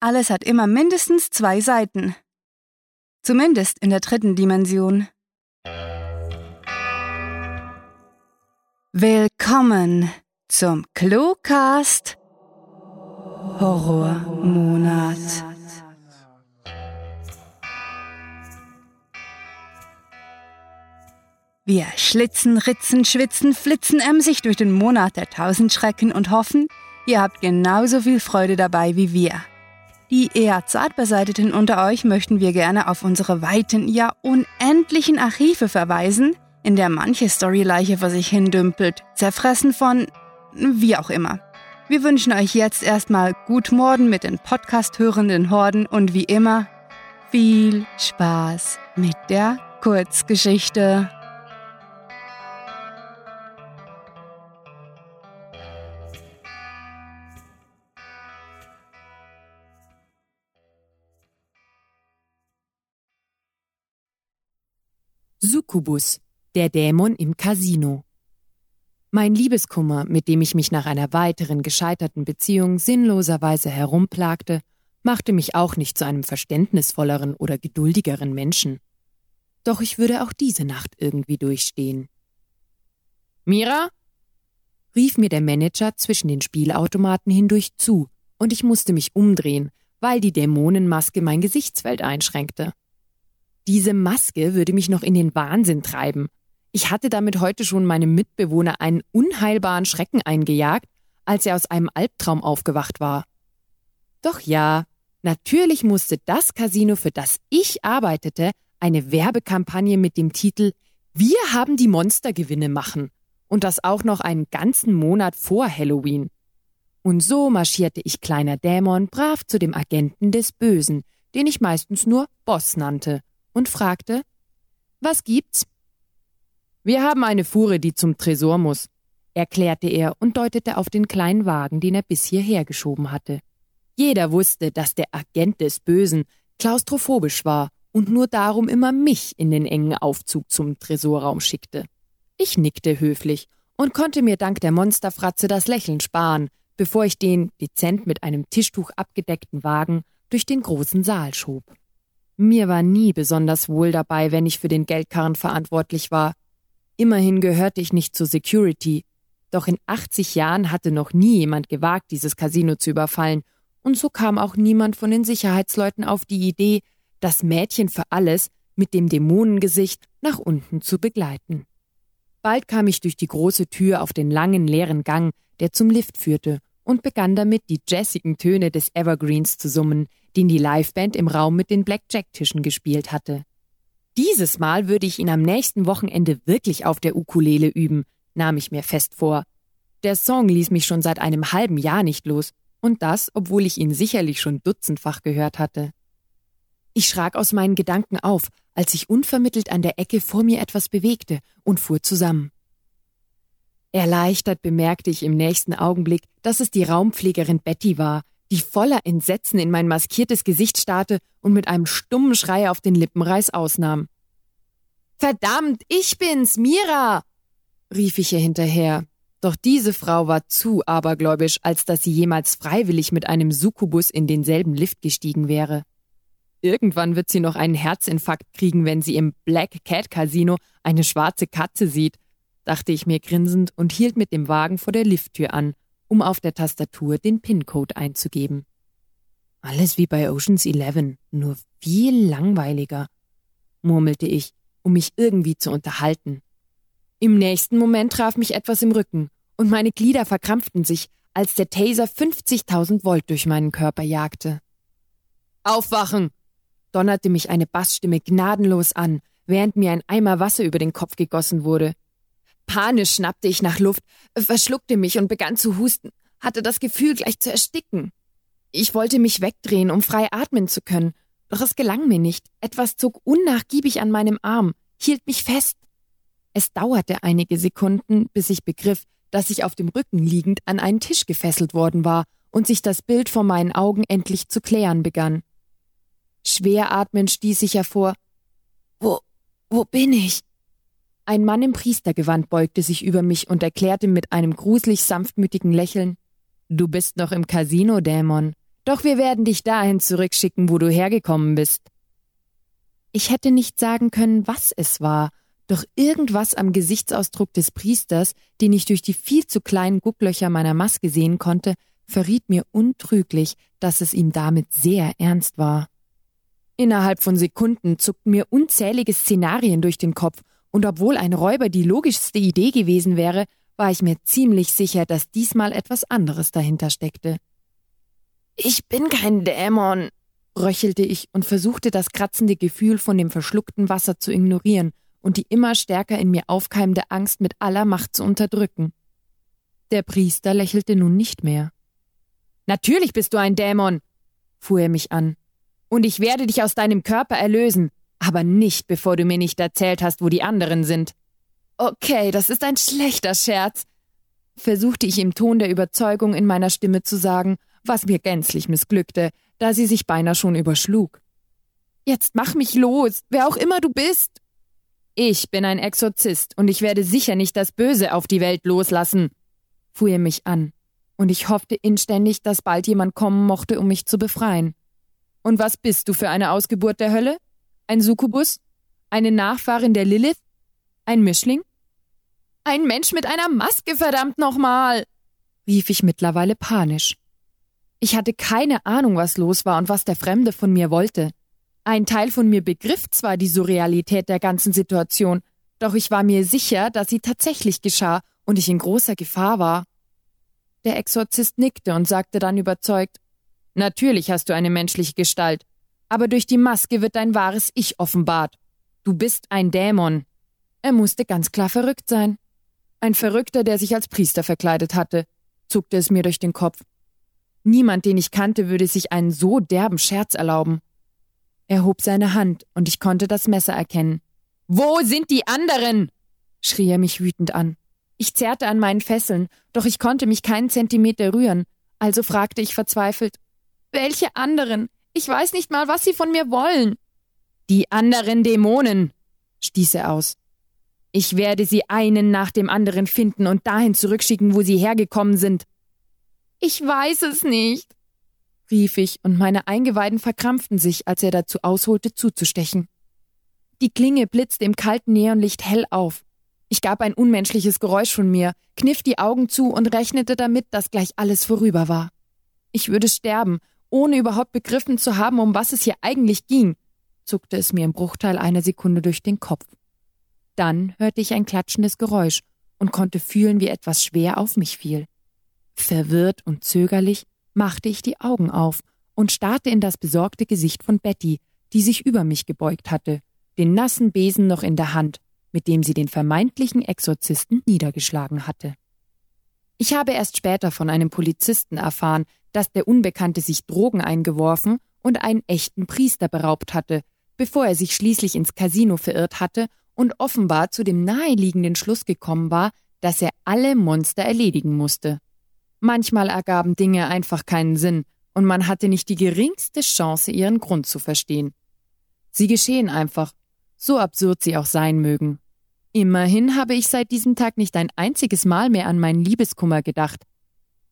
alles hat immer mindestens zwei Seiten. Zumindest in der dritten Dimension. Willkommen zum Cluecast Horrormonat. Wir schlitzen, ritzen, schwitzen, flitzen emsig durch den Monat der tausend Schrecken und hoffen, ihr habt genauso viel Freude dabei wie wir. Die eher zart beseiteten unter euch möchten wir gerne auf unsere weiten, ja unendlichen Archive verweisen, in der manche Storyleiche vor sich hindümpelt, zerfressen von wie auch immer. Wir wünschen euch jetzt erstmal gut Morden mit den Podcast-hörenden Horden und wie immer viel Spaß mit der Kurzgeschichte. Succubus, der Dämon im Casino. Mein Liebeskummer, mit dem ich mich nach einer weiteren gescheiterten Beziehung sinnloserweise herumplagte, machte mich auch nicht zu einem verständnisvolleren oder geduldigeren Menschen. Doch ich würde auch diese Nacht irgendwie durchstehen. Mira? rief mir der Manager zwischen den Spielautomaten hindurch zu, und ich musste mich umdrehen, weil die Dämonenmaske mein Gesichtsfeld einschränkte. Diese Maske würde mich noch in den Wahnsinn treiben. Ich hatte damit heute schon meinem Mitbewohner einen unheilbaren Schrecken eingejagt, als er aus einem Albtraum aufgewacht war. Doch ja, natürlich musste das Casino, für das ich arbeitete, eine Werbekampagne mit dem Titel Wir haben die Monstergewinne machen. Und das auch noch einen ganzen Monat vor Halloween. Und so marschierte ich kleiner Dämon brav zu dem Agenten des Bösen, den ich meistens nur Boss nannte und fragte, was gibt's? Wir haben eine Fuhre, die zum Tresor muss, erklärte er und deutete auf den kleinen Wagen, den er bis hierher geschoben hatte. Jeder wusste, dass der Agent des Bösen klaustrophobisch war und nur darum immer mich in den engen Aufzug zum Tresorraum schickte. Ich nickte höflich und konnte mir dank der Monsterfratze das Lächeln sparen, bevor ich den dezent mit einem Tischtuch abgedeckten Wagen durch den großen Saal schob. Mir war nie besonders wohl dabei, wenn ich für den Geldkarren verantwortlich war. Immerhin gehörte ich nicht zur Security. Doch in 80 Jahren hatte noch nie jemand gewagt, dieses Casino zu überfallen, und so kam auch niemand von den Sicherheitsleuten auf die Idee, das Mädchen für alles mit dem Dämonengesicht nach unten zu begleiten. Bald kam ich durch die große Tür auf den langen leeren Gang, der zum Lift führte, und begann damit die jazzigen Töne des Evergreens zu summen, den die Liveband im Raum mit den Blackjack-Tischen gespielt hatte. Dieses Mal würde ich ihn am nächsten Wochenende wirklich auf der Ukulele üben, nahm ich mir fest vor. Der Song ließ mich schon seit einem halben Jahr nicht los, und das, obwohl ich ihn sicherlich schon dutzendfach gehört hatte. Ich schrak aus meinen Gedanken auf, als sich unvermittelt an der Ecke vor mir etwas bewegte und fuhr zusammen. Erleichtert bemerkte ich im nächsten Augenblick, dass es die Raumpflegerin Betty war, die voller Entsetzen in mein maskiertes Gesicht starrte und mit einem stummen Schrei auf den Lippenreiß ausnahm. Verdammt, ich bin's, Mira! rief ich ihr hinterher. Doch diese Frau war zu abergläubisch, als dass sie jemals freiwillig mit einem Succubus in denselben Lift gestiegen wäre. Irgendwann wird sie noch einen Herzinfarkt kriegen, wenn sie im Black Cat Casino eine schwarze Katze sieht, dachte ich mir grinsend und hielt mit dem Wagen vor der Lifttür an, um auf der Tastatur den PIN-Code einzugeben. Alles wie bei Oceans 11, nur viel langweiliger, murmelte ich, um mich irgendwie zu unterhalten. Im nächsten Moment traf mich etwas im Rücken und meine Glieder verkrampften sich, als der Taser 50.000 Volt durch meinen Körper jagte. Aufwachen! donnerte mich eine Bassstimme gnadenlos an, während mir ein Eimer Wasser über den Kopf gegossen wurde. Panisch schnappte ich nach Luft, verschluckte mich und begann zu husten, hatte das Gefühl, gleich zu ersticken. Ich wollte mich wegdrehen, um frei atmen zu können, doch es gelang mir nicht. Etwas zog unnachgiebig an meinem Arm, hielt mich fest. Es dauerte einige Sekunden, bis ich begriff, dass ich auf dem Rücken liegend an einen Tisch gefesselt worden war und sich das Bild vor meinen Augen endlich zu klären begann. Schwer atmend stieß ich hervor. Wo, wo bin ich? Ein Mann im Priestergewand beugte sich über mich und erklärte mit einem gruselig sanftmütigen Lächeln Du bist noch im Casino, Dämon. Doch wir werden dich dahin zurückschicken, wo du hergekommen bist. Ich hätte nicht sagen können, was es war, doch irgendwas am Gesichtsausdruck des Priesters, den ich durch die viel zu kleinen Gucklöcher meiner Maske sehen konnte, verriet mir untrüglich, dass es ihm damit sehr ernst war. Innerhalb von Sekunden zuckten mir unzählige Szenarien durch den Kopf, und obwohl ein Räuber die logischste Idee gewesen wäre, war ich mir ziemlich sicher, dass diesmal etwas anderes dahinter steckte. Ich bin kein Dämon, röchelte ich und versuchte das kratzende Gefühl von dem verschluckten Wasser zu ignorieren und die immer stärker in mir aufkeimende Angst mit aller Macht zu unterdrücken. Der Priester lächelte nun nicht mehr. Natürlich bist du ein Dämon, fuhr er mich an. Und ich werde dich aus deinem Körper erlösen, aber nicht, bevor du mir nicht erzählt hast, wo die anderen sind. Okay, das ist ein schlechter Scherz, versuchte ich im Ton der Überzeugung in meiner Stimme zu sagen, was mir gänzlich missglückte, da sie sich beinahe schon überschlug. Jetzt mach mich los, wer auch immer du bist. Ich bin ein Exorzist und ich werde sicher nicht das Böse auf die Welt loslassen, fuhr er mich an, und ich hoffte inständig, dass bald jemand kommen mochte, um mich zu befreien. Und was bist du für eine Ausgeburt der Hölle? Ein Succubus? Eine Nachfahrin der Lilith? Ein Mischling? Ein Mensch mit einer Maske, verdammt nochmal! rief ich mittlerweile panisch. Ich hatte keine Ahnung, was los war und was der Fremde von mir wollte. Ein Teil von mir begriff zwar die Surrealität der ganzen Situation, doch ich war mir sicher, dass sie tatsächlich geschah und ich in großer Gefahr war. Der Exorzist nickte und sagte dann überzeugt Natürlich hast du eine menschliche Gestalt, aber durch die Maske wird dein wahres Ich offenbart. Du bist ein Dämon. Er musste ganz klar verrückt sein. Ein Verrückter, der sich als Priester verkleidet hatte, zuckte es mir durch den Kopf. Niemand, den ich kannte, würde sich einen so derben Scherz erlauben. Er hob seine Hand, und ich konnte das Messer erkennen. Wo sind die anderen? schrie er mich wütend an. Ich zerrte an meinen Fesseln, doch ich konnte mich keinen Zentimeter rühren, also fragte ich verzweifelt Welche anderen? Ich weiß nicht mal, was sie von mir wollen. Die anderen Dämonen, stieß er aus. Ich werde sie einen nach dem anderen finden und dahin zurückschicken, wo sie hergekommen sind. Ich weiß es nicht, rief ich, und meine Eingeweiden verkrampften sich, als er dazu ausholte, zuzustechen. Die Klinge blitzte im kalten Neonlicht hell auf. Ich gab ein unmenschliches Geräusch von mir, kniff die Augen zu und rechnete damit, dass gleich alles vorüber war. Ich würde sterben, ohne überhaupt begriffen zu haben, um was es hier eigentlich ging, zuckte es mir im Bruchteil einer Sekunde durch den Kopf. Dann hörte ich ein klatschendes Geräusch und konnte fühlen, wie etwas schwer auf mich fiel. Verwirrt und zögerlich machte ich die Augen auf und starrte in das besorgte Gesicht von Betty, die sich über mich gebeugt hatte, den nassen Besen noch in der Hand, mit dem sie den vermeintlichen Exorzisten niedergeschlagen hatte. Ich habe erst später von einem Polizisten erfahren, dass der Unbekannte sich Drogen eingeworfen und einen echten Priester beraubt hatte, bevor er sich schließlich ins Casino verirrt hatte und offenbar zu dem naheliegenden Schluss gekommen war, dass er alle Monster erledigen musste. Manchmal ergaben Dinge einfach keinen Sinn, und man hatte nicht die geringste Chance, ihren Grund zu verstehen. Sie geschehen einfach, so absurd sie auch sein mögen. Immerhin habe ich seit diesem Tag nicht ein einziges Mal mehr an meinen Liebeskummer gedacht.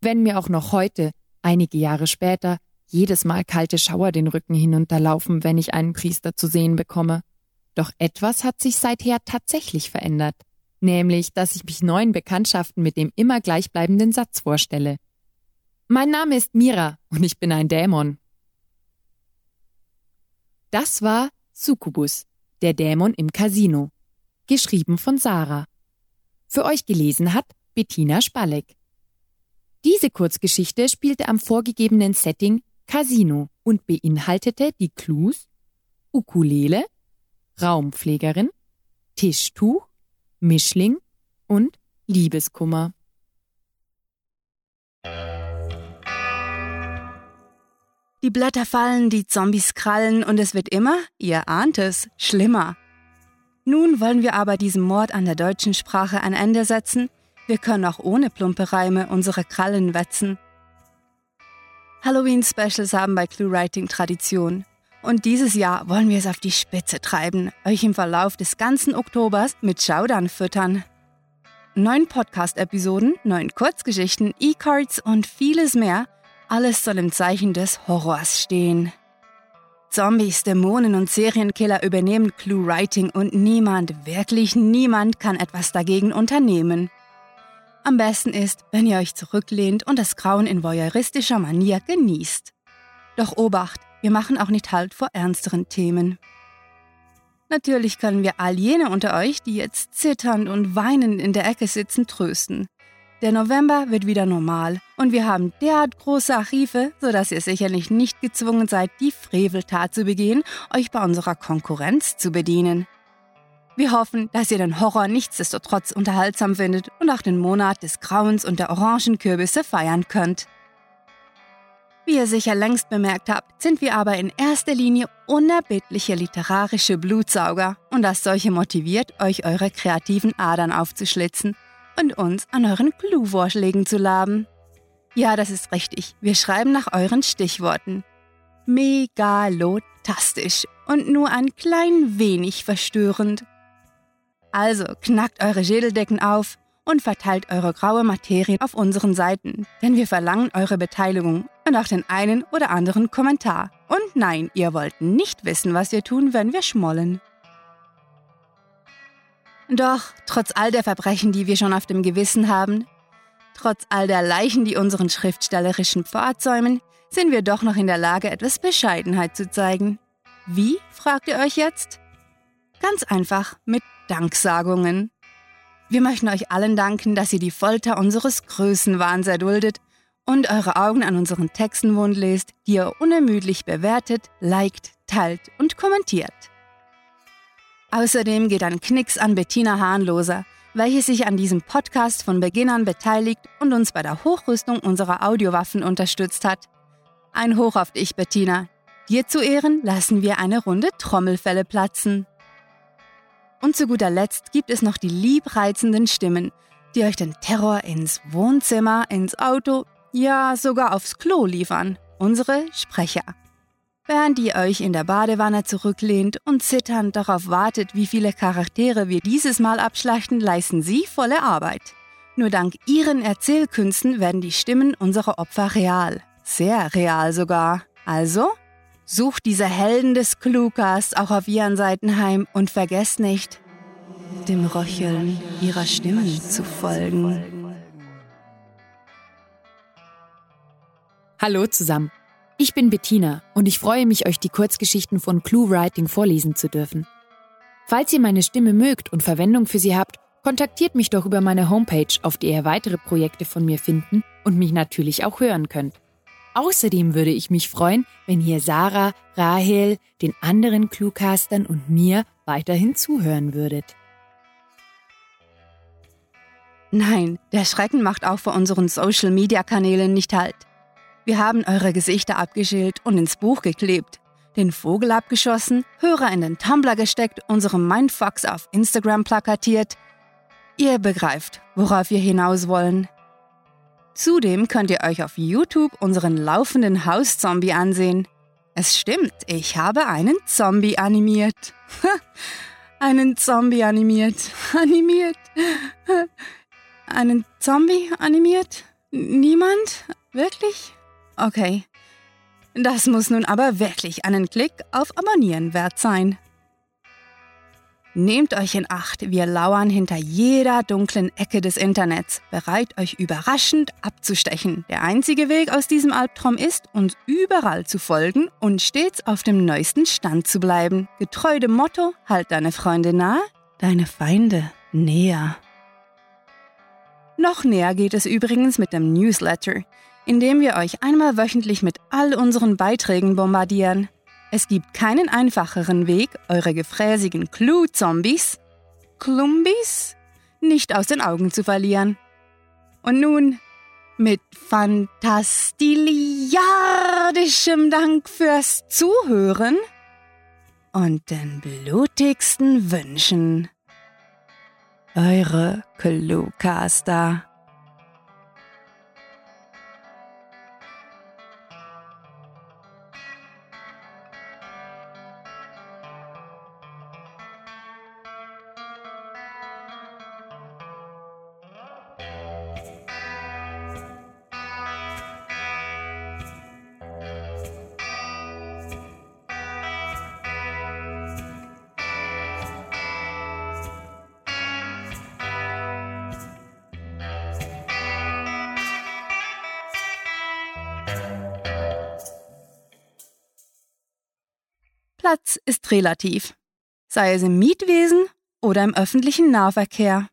Wenn mir auch noch heute, einige Jahre später, jedes Mal kalte Schauer den Rücken hinunterlaufen, wenn ich einen Priester zu sehen bekomme. Doch etwas hat sich seither tatsächlich verändert nämlich dass ich mich neuen Bekanntschaften mit dem immer gleichbleibenden Satz vorstelle. Mein Name ist Mira und ich bin ein Dämon. Das war Succubus, der Dämon im Casino, geschrieben von Sarah. Für euch gelesen hat Bettina Spalleck. Diese Kurzgeschichte spielte am vorgegebenen Setting Casino und beinhaltete die Clues Ukulele, Raumpflegerin, Tischtuch, Mischling und Liebeskummer. Die Blätter fallen, die Zombies krallen und es wird immer, ihr ahnt es, schlimmer. Nun wollen wir aber diesem Mord an der deutschen Sprache ein Ende setzen. Wir können auch ohne plumpe Reime unsere Krallen wetzen. Halloween-Specials haben bei ClueWriting Tradition. Und dieses Jahr wollen wir es auf die Spitze treiben, euch im Verlauf des ganzen Oktobers mit Schaudern füttern. Neun Podcast-Episoden, neun Kurzgeschichten, E-Cards und vieles mehr. alles soll im Zeichen des Horrors stehen. Zombies, Dämonen und Serienkiller übernehmen Clue-Writing und niemand, wirklich niemand kann etwas dagegen unternehmen. Am besten ist, wenn ihr euch zurücklehnt und das Grauen in voyeuristischer Manier genießt. Doch Obacht, wir machen auch nicht Halt vor ernsteren Themen. Natürlich können wir all jene unter euch, die jetzt zitternd und weinend in der Ecke sitzen, trösten. Der November wird wieder normal und wir haben derart große Archive, sodass ihr sicherlich nicht gezwungen seid, die Freveltat zu begehen, euch bei unserer Konkurrenz zu bedienen. Wir hoffen, dass ihr den Horror nichtsdestotrotz unterhaltsam findet und auch den Monat des Grauens und der Orangenkürbisse feiern könnt. Wie ihr sicher längst bemerkt habt, sind wir aber in erster Linie unerbittliche literarische Blutsauger und das solche motiviert, euch eure kreativen Adern aufzuschlitzen und uns an euren Clue-Vorschlägen zu laben. Ja, das ist richtig. Wir schreiben nach euren Stichworten. Megalotastisch und nur ein klein wenig verstörend. Also knackt eure Schädeldecken auf und verteilt eure graue Materie auf unseren Seiten, denn wir verlangen eure Beteiligung und auch den einen oder anderen Kommentar. Und nein, ihr wollt nicht wissen, was wir tun, wenn wir schmollen. Doch, trotz all der Verbrechen, die wir schon auf dem Gewissen haben, trotz all der Leichen, die unseren schriftstellerischen Pfad säumen, sind wir doch noch in der Lage, etwas Bescheidenheit zu zeigen. Wie, fragt ihr euch jetzt? Ganz einfach mit Danksagungen. Wir möchten euch allen danken, dass ihr die Folter unseres Größenwahns erduldet und eure Augen an unseren Texten wund lest, die ihr unermüdlich bewertet, liked, teilt und kommentiert. Außerdem geht ein Knicks an Bettina Hahnloser, welche sich an diesem Podcast von Beginn an beteiligt und uns bei der Hochrüstung unserer Audiowaffen unterstützt hat. Ein Hoch auf dich, Bettina. Dir zu Ehren lassen wir eine Runde Trommelfälle platzen. Und zu guter Letzt gibt es noch die liebreizenden Stimmen, die euch den Terror ins Wohnzimmer, ins Auto, ja sogar aufs Klo liefern. Unsere Sprecher. Während ihr euch in der Badewanne zurücklehnt und zitternd darauf wartet, wie viele Charaktere wir dieses Mal abschlachten, leisten sie volle Arbeit. Nur dank ihren Erzählkünsten werden die Stimmen unserer Opfer real. Sehr real sogar. Also, sucht diese Helden des Cluecast auch auf ihren Seiten heim und vergesst nicht, dem Röcheln ihrer Stimmen zu folgen. Hallo zusammen. Ich bin Bettina und ich freue mich, euch die Kurzgeschichten von Clue Writing vorlesen zu dürfen. Falls ihr meine Stimme mögt und Verwendung für sie habt, kontaktiert mich doch über meine Homepage, auf der ihr weitere Projekte von mir finden und mich natürlich auch hören könnt. Außerdem würde ich mich freuen, wenn ihr Sarah, Rahel, den anderen Cluecastern und mir weiterhin zuhören würdet. Nein, der Schrecken macht auch vor unseren Social-Media-Kanälen nicht halt. Wir haben eure Gesichter abgeschält und ins Buch geklebt, den Vogel abgeschossen, Hörer in den Tumblr gesteckt, unsere Mindfucks auf Instagram plakatiert. Ihr begreift, worauf wir hinaus wollen. Zudem könnt ihr euch auf YouTube unseren laufenden Hauszombie ansehen. Es stimmt, ich habe einen Zombie animiert. einen Zombie animiert. Animiert. einen Zombie animiert? Niemand? Wirklich? Okay. Das muss nun aber wirklich einen Klick auf Abonnieren wert sein. Nehmt euch in Acht, wir lauern hinter jeder dunklen Ecke des Internets, bereit euch überraschend abzustechen. Der einzige Weg aus diesem Albtraum ist, uns überall zu folgen und stets auf dem neuesten Stand zu bleiben. Getreu dem Motto, halt deine Freunde nahe, deine Feinde näher. Noch näher geht es übrigens mit dem Newsletter indem wir euch einmal wöchentlich mit all unseren Beiträgen bombardieren. Es gibt keinen einfacheren Weg, eure gefräßigen Clue-Zombies, Klumbis, nicht aus den Augen zu verlieren. Und nun, mit fantastiliardischem Dank fürs Zuhören und den blutigsten Wünschen. Eure Cluecaster. Ist relativ, sei es im Mietwesen oder im öffentlichen Nahverkehr.